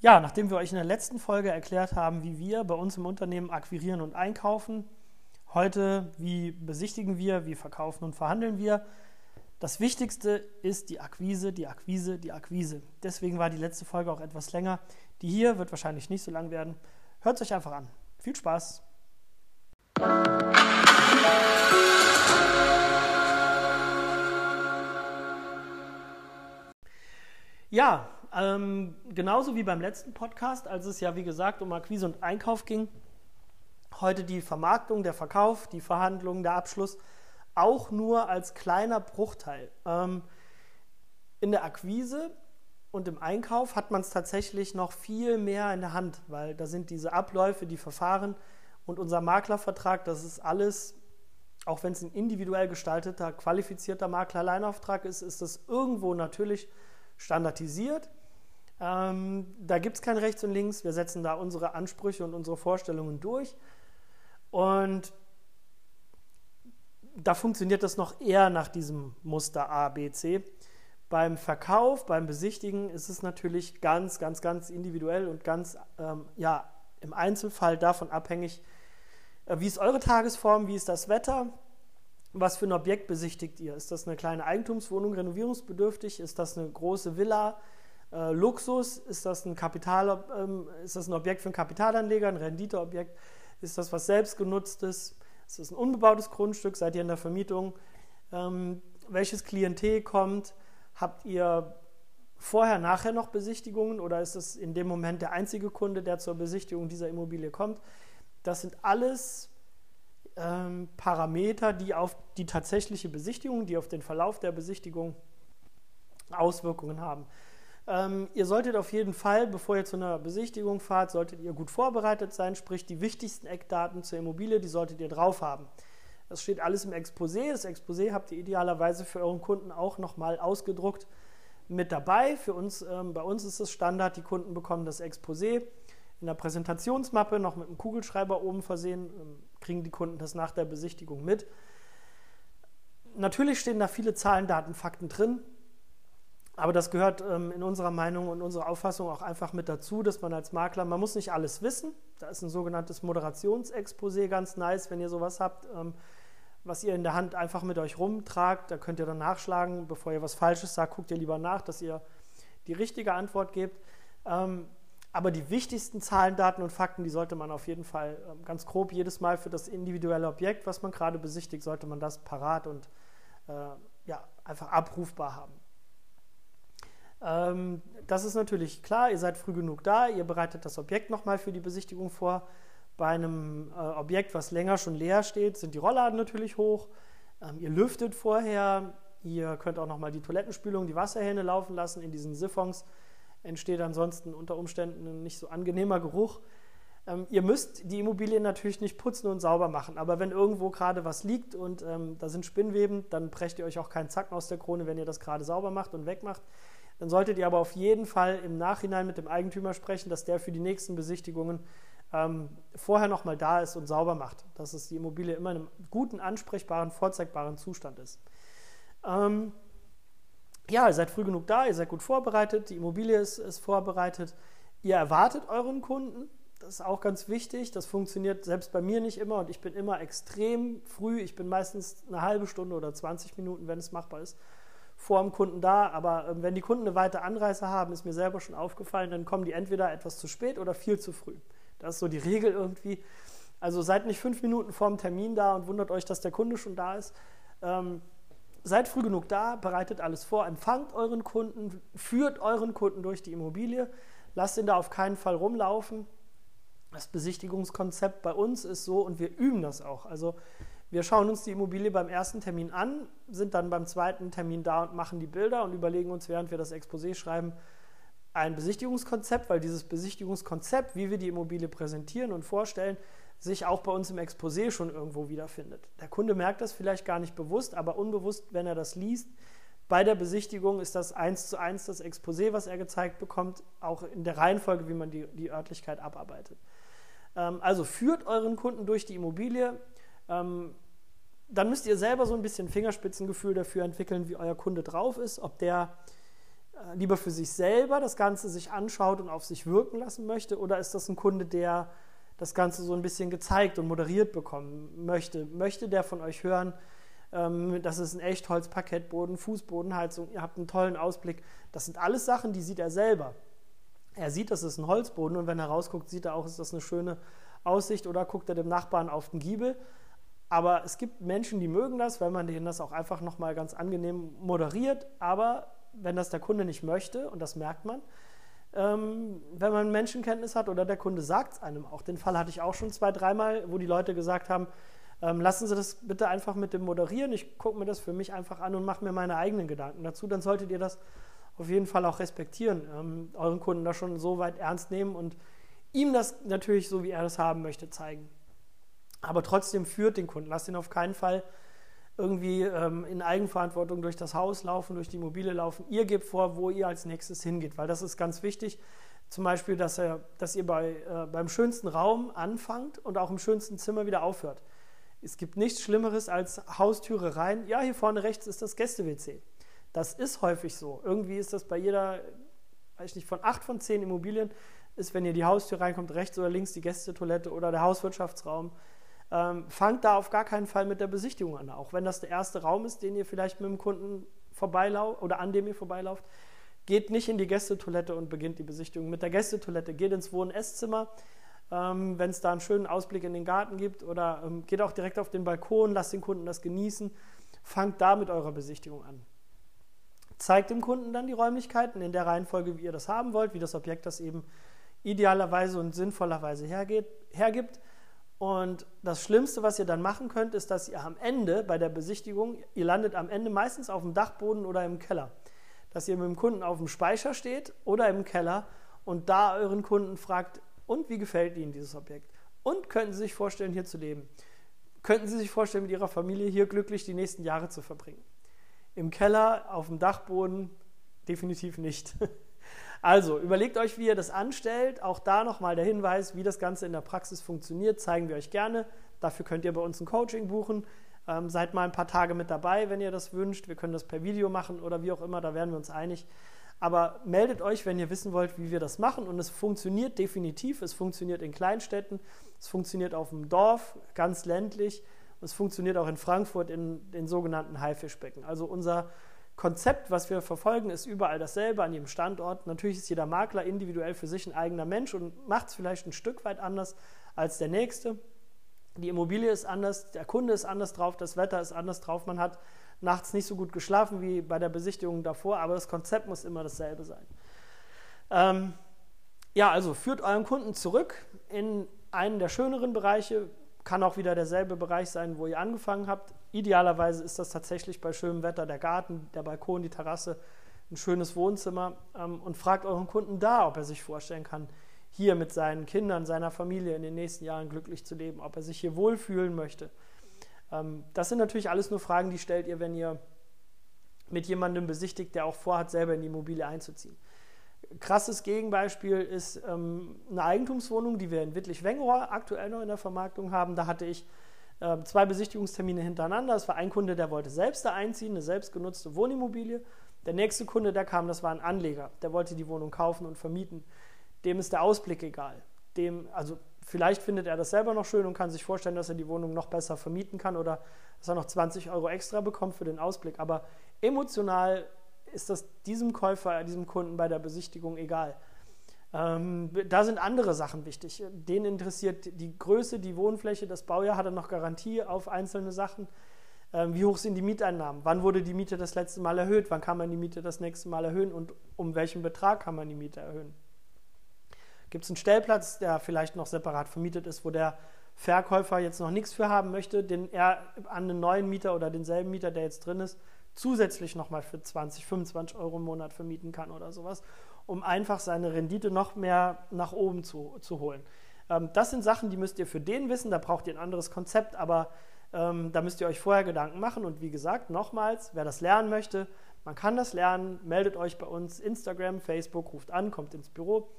Ja, nachdem wir euch in der letzten Folge erklärt haben, wie wir bei uns im Unternehmen akquirieren und einkaufen, heute, wie besichtigen wir, wie verkaufen und verhandeln wir, das Wichtigste ist die Akquise, die Akquise, die Akquise. Deswegen war die letzte Folge auch etwas länger. Die hier wird wahrscheinlich nicht so lang werden. Hört es euch einfach an. Viel Spaß! Ja, ähm, genauso wie beim letzten Podcast, als es ja wie gesagt um Akquise und Einkauf ging, heute die Vermarktung, der Verkauf, die Verhandlungen, der Abschluss, auch nur als kleiner Bruchteil. Ähm, in der Akquise und im Einkauf hat man es tatsächlich noch viel mehr in der Hand, weil da sind diese Abläufe, die Verfahren und unser Maklervertrag, das ist alles, auch wenn es ein individuell gestalteter, qualifizierter Makler-Alleinauftrag ist, ist das irgendwo natürlich standardisiert. Ähm, da gibt es kein Rechts und Links. Wir setzen da unsere Ansprüche und unsere Vorstellungen durch. Und da funktioniert das noch eher nach diesem Muster A, B, C. Beim Verkauf, beim Besichtigen ist es natürlich ganz, ganz, ganz individuell und ganz ähm, ja, im Einzelfall davon abhängig, äh, wie ist eure Tagesform, wie ist das Wetter, was für ein Objekt besichtigt ihr. Ist das eine kleine Eigentumswohnung, renovierungsbedürftig? Ist das eine große Villa? Äh, Luxus? Ist das, ein Kapital, ähm, ist das ein Objekt für einen Kapitalanleger, ein Renditeobjekt? Ist das was selbstgenutztes? Ist das ein unbebautes Grundstück? Seid ihr in der Vermietung? Ähm, welches Klientel kommt? Habt ihr vorher, nachher noch Besichtigungen oder ist das in dem Moment der einzige Kunde, der zur Besichtigung dieser Immobilie kommt? Das sind alles ähm, Parameter, die auf die tatsächliche Besichtigung, die auf den Verlauf der Besichtigung Auswirkungen haben. Ähm, ihr solltet auf jeden Fall, bevor ihr zu einer Besichtigung fahrt, solltet ihr gut vorbereitet sein, sprich die wichtigsten Eckdaten zur Immobilie, die solltet ihr drauf haben. Das steht alles im Exposé. Das Exposé habt ihr idealerweise für euren Kunden auch nochmal ausgedruckt mit dabei. Für uns, ähm, bei uns ist es Standard, die Kunden bekommen das Exposé in der Präsentationsmappe noch mit einem Kugelschreiber oben versehen, ähm, kriegen die Kunden das nach der Besichtigung mit. Natürlich stehen da viele Zahlen, Daten, Fakten drin. Aber das gehört ähm, in unserer Meinung und unserer Auffassung auch einfach mit dazu, dass man als Makler, man muss nicht alles wissen. Da ist ein sogenanntes Moderationsexposé ganz nice, wenn ihr sowas habt, ähm, was ihr in der Hand einfach mit euch rumtragt. Da könnt ihr dann nachschlagen, bevor ihr was Falsches sagt, guckt ihr lieber nach, dass ihr die richtige Antwort gebt. Ähm, aber die wichtigsten Zahlen, Daten und Fakten, die sollte man auf jeden Fall ähm, ganz grob jedes Mal für das individuelle Objekt, was man gerade besichtigt, sollte man das parat und äh, ja, einfach abrufbar haben. Ähm, das ist natürlich klar, ihr seid früh genug da, ihr bereitet das Objekt nochmal für die Besichtigung vor. Bei einem äh, Objekt, was länger schon leer steht, sind die Rollladen natürlich hoch. Ähm, ihr lüftet vorher, ihr könnt auch nochmal die Toilettenspülung, die Wasserhähne laufen lassen. In diesen Siphons entsteht ansonsten unter Umständen ein nicht so angenehmer Geruch. Ähm, ihr müsst die Immobilien natürlich nicht putzen und sauber machen, aber wenn irgendwo gerade was liegt und ähm, da sind Spinnweben, dann brecht ihr euch auch keinen Zacken aus der Krone, wenn ihr das gerade sauber macht und wegmacht. Dann solltet ihr aber auf jeden Fall im Nachhinein mit dem Eigentümer sprechen, dass der für die nächsten Besichtigungen ähm, vorher nochmal da ist und sauber macht, dass es die Immobilie immer in einem guten, ansprechbaren, vorzeigbaren Zustand ist. Ähm, ja, ihr seid früh genug da, ihr seid gut vorbereitet, die Immobilie ist, ist vorbereitet, ihr erwartet euren Kunden, das ist auch ganz wichtig. Das funktioniert selbst bei mir nicht immer und ich bin immer extrem früh. Ich bin meistens eine halbe Stunde oder 20 Minuten, wenn es machbar ist, vor dem Kunden da. Aber äh, wenn die Kunden eine weite Anreise haben, ist mir selber schon aufgefallen, dann kommen die entweder etwas zu spät oder viel zu früh. Das ist so die Regel irgendwie. Also seid nicht fünf Minuten vor dem Termin da und wundert euch, dass der Kunde schon da ist. Ähm, seid früh genug da, bereitet alles vor, empfangt euren Kunden, führt euren Kunden durch die Immobilie, lasst ihn da auf keinen Fall rumlaufen. Das Besichtigungskonzept bei uns ist so und wir üben das auch. Also wir schauen uns die Immobilie beim ersten Termin an, sind dann beim zweiten Termin da und machen die Bilder und überlegen uns, während wir das Exposé schreiben, ein Besichtigungskonzept, weil dieses Besichtigungskonzept, wie wir die Immobilie präsentieren und vorstellen, sich auch bei uns im Exposé schon irgendwo wiederfindet. Der Kunde merkt das vielleicht gar nicht bewusst, aber unbewusst, wenn er das liest. Bei der Besichtigung ist das eins zu eins das Exposé, was er gezeigt bekommt, auch in der Reihenfolge, wie man die, die Örtlichkeit abarbeitet. Ähm, also führt euren Kunden durch die Immobilie, ähm, dann müsst ihr selber so ein bisschen Fingerspitzengefühl dafür entwickeln, wie euer Kunde drauf ist, ob der äh, lieber für sich selber das Ganze sich anschaut und auf sich wirken lassen möchte? Oder ist das ein Kunde, der das Ganze so ein bisschen gezeigt und moderiert bekommen möchte? Möchte der von euch hören, ähm, das ist ein Echtholz-Parkettboden, Fußbodenheizung, ihr habt einen tollen Ausblick. Das sind alles Sachen, die sieht er selber. Er sieht, das ist ein Holzboden und wenn er rausguckt, sieht er auch, ist das eine schöne Aussicht oder guckt er dem Nachbarn auf den Giebel. Aber es gibt Menschen, die mögen das, weil man denen das auch einfach nochmal ganz angenehm moderiert. Aber wenn das der Kunde nicht möchte, und das merkt man, ähm, wenn man Menschenkenntnis hat oder der Kunde sagt es einem auch. Den Fall hatte ich auch schon zwei, dreimal, wo die Leute gesagt haben, ähm, lassen Sie das bitte einfach mit dem Moderieren. Ich gucke mir das für mich einfach an und mache mir meine eigenen Gedanken dazu. Dann solltet ihr das auf jeden Fall auch respektieren, ähm, euren Kunden da schon so weit ernst nehmen und ihm das natürlich so, wie er das haben möchte, zeigen. Aber trotzdem führt den Kunden. Lasst ihn auf keinen Fall irgendwie ähm, in Eigenverantwortung durch das Haus laufen, durch die Immobilie laufen. Ihr gebt vor, wo ihr als nächstes hingeht, weil das ist ganz wichtig. Zum Beispiel, dass, er, dass ihr bei, äh, beim schönsten Raum anfangt und auch im schönsten Zimmer wieder aufhört. Es gibt nichts Schlimmeres als Haustüre rein. Ja, hier vorne rechts ist das Gäste-WC. Das ist häufig so. Irgendwie ist das bei jeder, weiß ich nicht, von acht von zehn Immobilien ist, wenn ihr die Haustür reinkommt, rechts oder links die Gästetoilette oder der Hauswirtschaftsraum. Ähm, fangt da auf gar keinen Fall mit der Besichtigung an. Auch wenn das der erste Raum ist, den ihr vielleicht mit dem Kunden vorbeilauft oder an dem ihr vorbeilauft, geht nicht in die Gästetoilette und beginnt die Besichtigung mit der Gästetoilette. Geht ins Wohn-Esszimmer, ähm, wenn es da einen schönen Ausblick in den Garten gibt oder ähm, geht auch direkt auf den Balkon, lasst den Kunden das genießen. Fangt da mit eurer Besichtigung an. Zeigt dem Kunden dann die Räumlichkeiten in der Reihenfolge, wie ihr das haben wollt, wie das Objekt das eben idealerweise und sinnvollerweise hergeht, hergibt. Und das Schlimmste, was ihr dann machen könnt, ist, dass ihr am Ende bei der Besichtigung, ihr landet am Ende meistens auf dem Dachboden oder im Keller. Dass ihr mit dem Kunden auf dem Speicher steht oder im Keller und da euren Kunden fragt, und wie gefällt Ihnen dieses Objekt? Und könnten Sie sich vorstellen, hier zu leben? Könnten Sie sich vorstellen, mit Ihrer Familie hier glücklich die nächsten Jahre zu verbringen? Im Keller, auf dem Dachboden definitiv nicht. Also überlegt euch, wie ihr das anstellt. Auch da nochmal der Hinweis, wie das Ganze in der Praxis funktioniert, zeigen wir euch gerne. Dafür könnt ihr bei uns ein Coaching buchen. Ähm, seid mal ein paar Tage mit dabei, wenn ihr das wünscht. Wir können das per Video machen oder wie auch immer, da werden wir uns einig. Aber meldet euch, wenn ihr wissen wollt, wie wir das machen. Und es funktioniert definitiv. Es funktioniert in Kleinstädten, es funktioniert auf dem Dorf, ganz ländlich. Es funktioniert auch in Frankfurt in den sogenannten Haifischbecken. Also unser Konzept, was wir verfolgen, ist überall dasselbe an jedem Standort. Natürlich ist jeder Makler individuell für sich ein eigener Mensch und macht es vielleicht ein Stück weit anders als der nächste. Die Immobilie ist anders, der Kunde ist anders drauf, das Wetter ist anders drauf. Man hat nachts nicht so gut geschlafen wie bei der Besichtigung davor, aber das Konzept muss immer dasselbe sein. Ähm, ja, also führt euren Kunden zurück in einen der schöneren Bereiche, kann auch wieder derselbe Bereich sein, wo ihr angefangen habt. Idealerweise ist das tatsächlich bei schönem Wetter der Garten, der Balkon, die Terrasse, ein schönes Wohnzimmer ähm, und fragt euren Kunden da, ob er sich vorstellen kann, hier mit seinen Kindern, seiner Familie in den nächsten Jahren glücklich zu leben, ob er sich hier wohlfühlen möchte. Ähm, das sind natürlich alles nur Fragen, die stellt ihr, wenn ihr mit jemandem besichtigt, der auch vorhat, selber in die Immobilie einzuziehen. Krasses Gegenbeispiel ist ähm, eine Eigentumswohnung, die wir in Wittlich-Wengrohr aktuell noch in der Vermarktung haben. Da hatte ich äh, zwei Besichtigungstermine hintereinander. Es war ein Kunde, der wollte selbst da einziehen, eine selbstgenutzte Wohnimmobilie. Der nächste Kunde, der kam, das war ein Anleger, der wollte die Wohnung kaufen und vermieten. Dem ist der Ausblick egal. Dem, also vielleicht findet er das selber noch schön und kann sich vorstellen, dass er die Wohnung noch besser vermieten kann oder dass er noch 20 Euro extra bekommt für den Ausblick. Aber emotional ist das diesem Käufer, diesem Kunden bei der Besichtigung egal. Ähm, da sind andere Sachen wichtig. Den interessiert die Größe, die Wohnfläche, das Baujahr, hat er noch Garantie auf einzelne Sachen. Ähm, wie hoch sind die Mieteinnahmen? Wann wurde die Miete das letzte Mal erhöht? Wann kann man die Miete das nächste Mal erhöhen? Und um welchen Betrag kann man die Miete erhöhen? Gibt es einen Stellplatz, der vielleicht noch separat vermietet ist, wo der Verkäufer jetzt noch nichts für haben möchte, den er an einen neuen Mieter oder denselben Mieter, der jetzt drin ist, zusätzlich nochmal für 20, 25 Euro im Monat vermieten kann oder sowas um einfach seine Rendite noch mehr nach oben zu, zu holen. Ähm, das sind Sachen, die müsst ihr für den wissen, da braucht ihr ein anderes Konzept, aber ähm, da müsst ihr euch vorher Gedanken machen. Und wie gesagt, nochmals, wer das lernen möchte, man kann das lernen, meldet euch bei uns, Instagram, Facebook, ruft an, kommt ins Büro,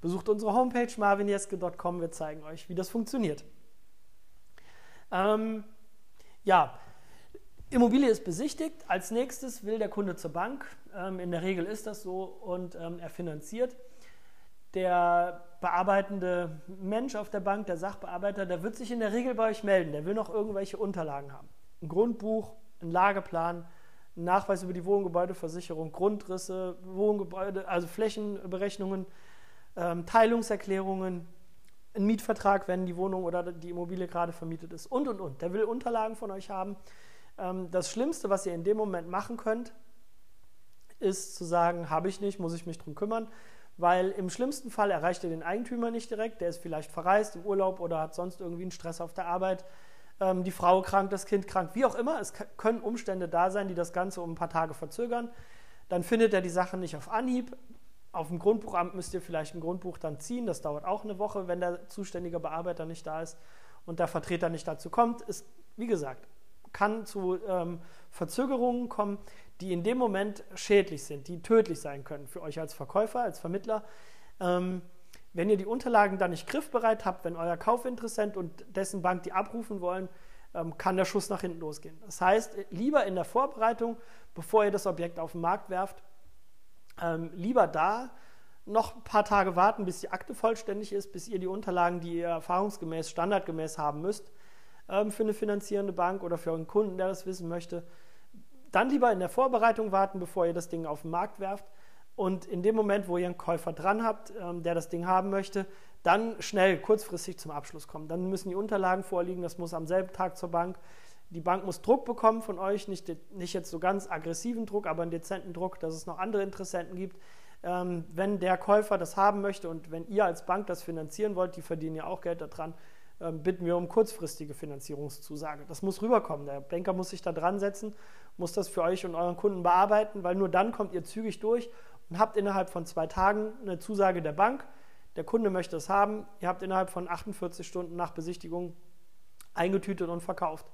besucht unsere Homepage marvinjeske.com, wir zeigen euch, wie das funktioniert. Ähm, ja, Immobilie ist besichtigt. Als nächstes will der Kunde zur Bank. Ähm, in der Regel ist das so und ähm, er finanziert. Der bearbeitende Mensch auf der Bank, der Sachbearbeiter, der wird sich in der Regel bei euch melden. Der will noch irgendwelche Unterlagen haben. Ein Grundbuch, ein Lageplan, ein Nachweis über die Wohngebäudeversicherung, Grundrisse, Wohngebäude, also Flächenberechnungen, ähm, Teilungserklärungen, ein Mietvertrag, wenn die Wohnung oder die Immobilie gerade vermietet ist und und und. Der will Unterlagen von euch haben. Ähm, das Schlimmste, was ihr in dem Moment machen könnt, ist zu sagen, habe ich nicht, muss ich mich drum kümmern, weil im schlimmsten Fall erreicht ihr den Eigentümer nicht direkt, der ist vielleicht verreist im Urlaub oder hat sonst irgendwie einen Stress auf der Arbeit, ähm, die Frau krank, das Kind krank, wie auch immer. Es können Umstände da sein, die das Ganze um ein paar Tage verzögern. Dann findet er die Sache nicht auf Anhieb. Auf dem Grundbuchamt müsst ihr vielleicht ein Grundbuch dann ziehen. Das dauert auch eine Woche, wenn der zuständige Bearbeiter nicht da ist und der Vertreter nicht dazu kommt. Ist, wie gesagt, kann zu ähm, Verzögerungen kommen, die in dem Moment schädlich sind, die tödlich sein können für euch als Verkäufer, als Vermittler. Ähm, wenn ihr die Unterlagen dann nicht griffbereit habt, wenn euer Kaufinteressent und dessen Bank die abrufen wollen, ähm, kann der Schuss nach hinten losgehen. Das heißt, lieber in der Vorbereitung, bevor ihr das Objekt auf den Markt werft, ähm, lieber da noch ein paar Tage warten, bis die Akte vollständig ist, bis ihr die Unterlagen, die ihr erfahrungsgemäß, standardgemäß haben müsst, ähm, für eine finanzierende Bank oder für einen Kunden, der das wissen möchte. Dann lieber in der Vorbereitung warten, bevor ihr das Ding auf den Markt werft. Und in dem Moment, wo ihr einen Käufer dran habt, ähm, der das Ding haben möchte, dann schnell, kurzfristig zum Abschluss kommen. Dann müssen die Unterlagen vorliegen, das muss am selben Tag zur Bank. Die Bank muss Druck bekommen von euch, nicht, nicht jetzt so ganz aggressiven Druck, aber einen dezenten Druck, dass es noch andere Interessenten gibt. Ähm, wenn der Käufer das haben möchte und wenn ihr als Bank das finanzieren wollt, die verdienen ja auch Geld daran, bitten wir um kurzfristige Finanzierungszusage. Das muss rüberkommen. Der Banker muss sich da dran setzen, muss das für euch und euren Kunden bearbeiten, weil nur dann kommt ihr zügig durch und habt innerhalb von zwei Tagen eine Zusage der Bank. Der Kunde möchte es haben. Ihr habt innerhalb von 48 Stunden nach Besichtigung eingetütet und verkauft.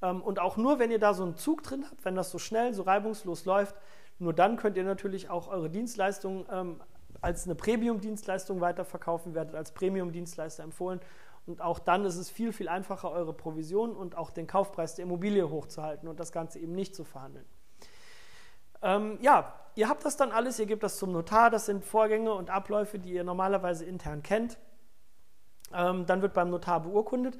Ähm, und auch nur, wenn ihr da so einen Zug drin habt, wenn das so schnell, so reibungslos läuft, nur dann könnt ihr natürlich auch eure Dienstleistung ähm, als eine Premium-Dienstleistung weiterverkaufen, werdet als Premium-Dienstleister empfohlen und auch dann ist es viel, viel einfacher, eure Provision und auch den Kaufpreis der Immobilie hochzuhalten und das Ganze eben nicht zu verhandeln. Ähm, ja, ihr habt das dann alles, ihr gebt das zum Notar, das sind Vorgänge und Abläufe, die ihr normalerweise intern kennt. Ähm, dann wird beim Notar beurkundet.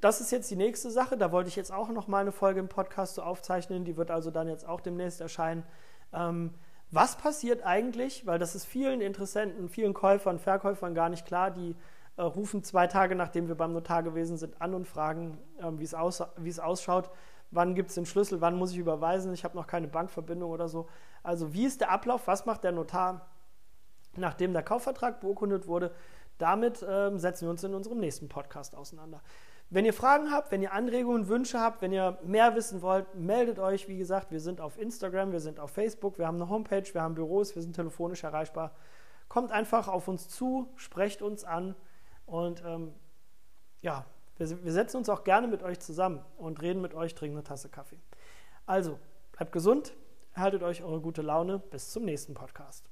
Das ist jetzt die nächste Sache, da wollte ich jetzt auch noch mal eine Folge im Podcast so aufzeichnen, die wird also dann jetzt auch demnächst erscheinen. Ähm, was passiert eigentlich, weil das ist vielen Interessenten, vielen Käufern, Verkäufern gar nicht klar, die äh, rufen zwei Tage, nachdem wir beim Notar gewesen sind, an und fragen, äh, wie es aus, ausschaut. Wann gibt es den Schlüssel? Wann muss ich überweisen? Ich habe noch keine Bankverbindung oder so. Also wie ist der Ablauf? Was macht der Notar, nachdem der Kaufvertrag beurkundet wurde? Damit äh, setzen wir uns in unserem nächsten Podcast auseinander. Wenn ihr Fragen habt, wenn ihr Anregungen, Wünsche habt, wenn ihr mehr wissen wollt, meldet euch. Wie gesagt, wir sind auf Instagram, wir sind auf Facebook, wir haben eine Homepage, wir haben Büros, wir sind telefonisch erreichbar. Kommt einfach auf uns zu, sprecht uns an. Und ähm, ja, wir, wir setzen uns auch gerne mit euch zusammen und reden mit euch, trinken eine Tasse Kaffee. Also, bleibt gesund, erhaltet euch eure gute Laune. Bis zum nächsten Podcast.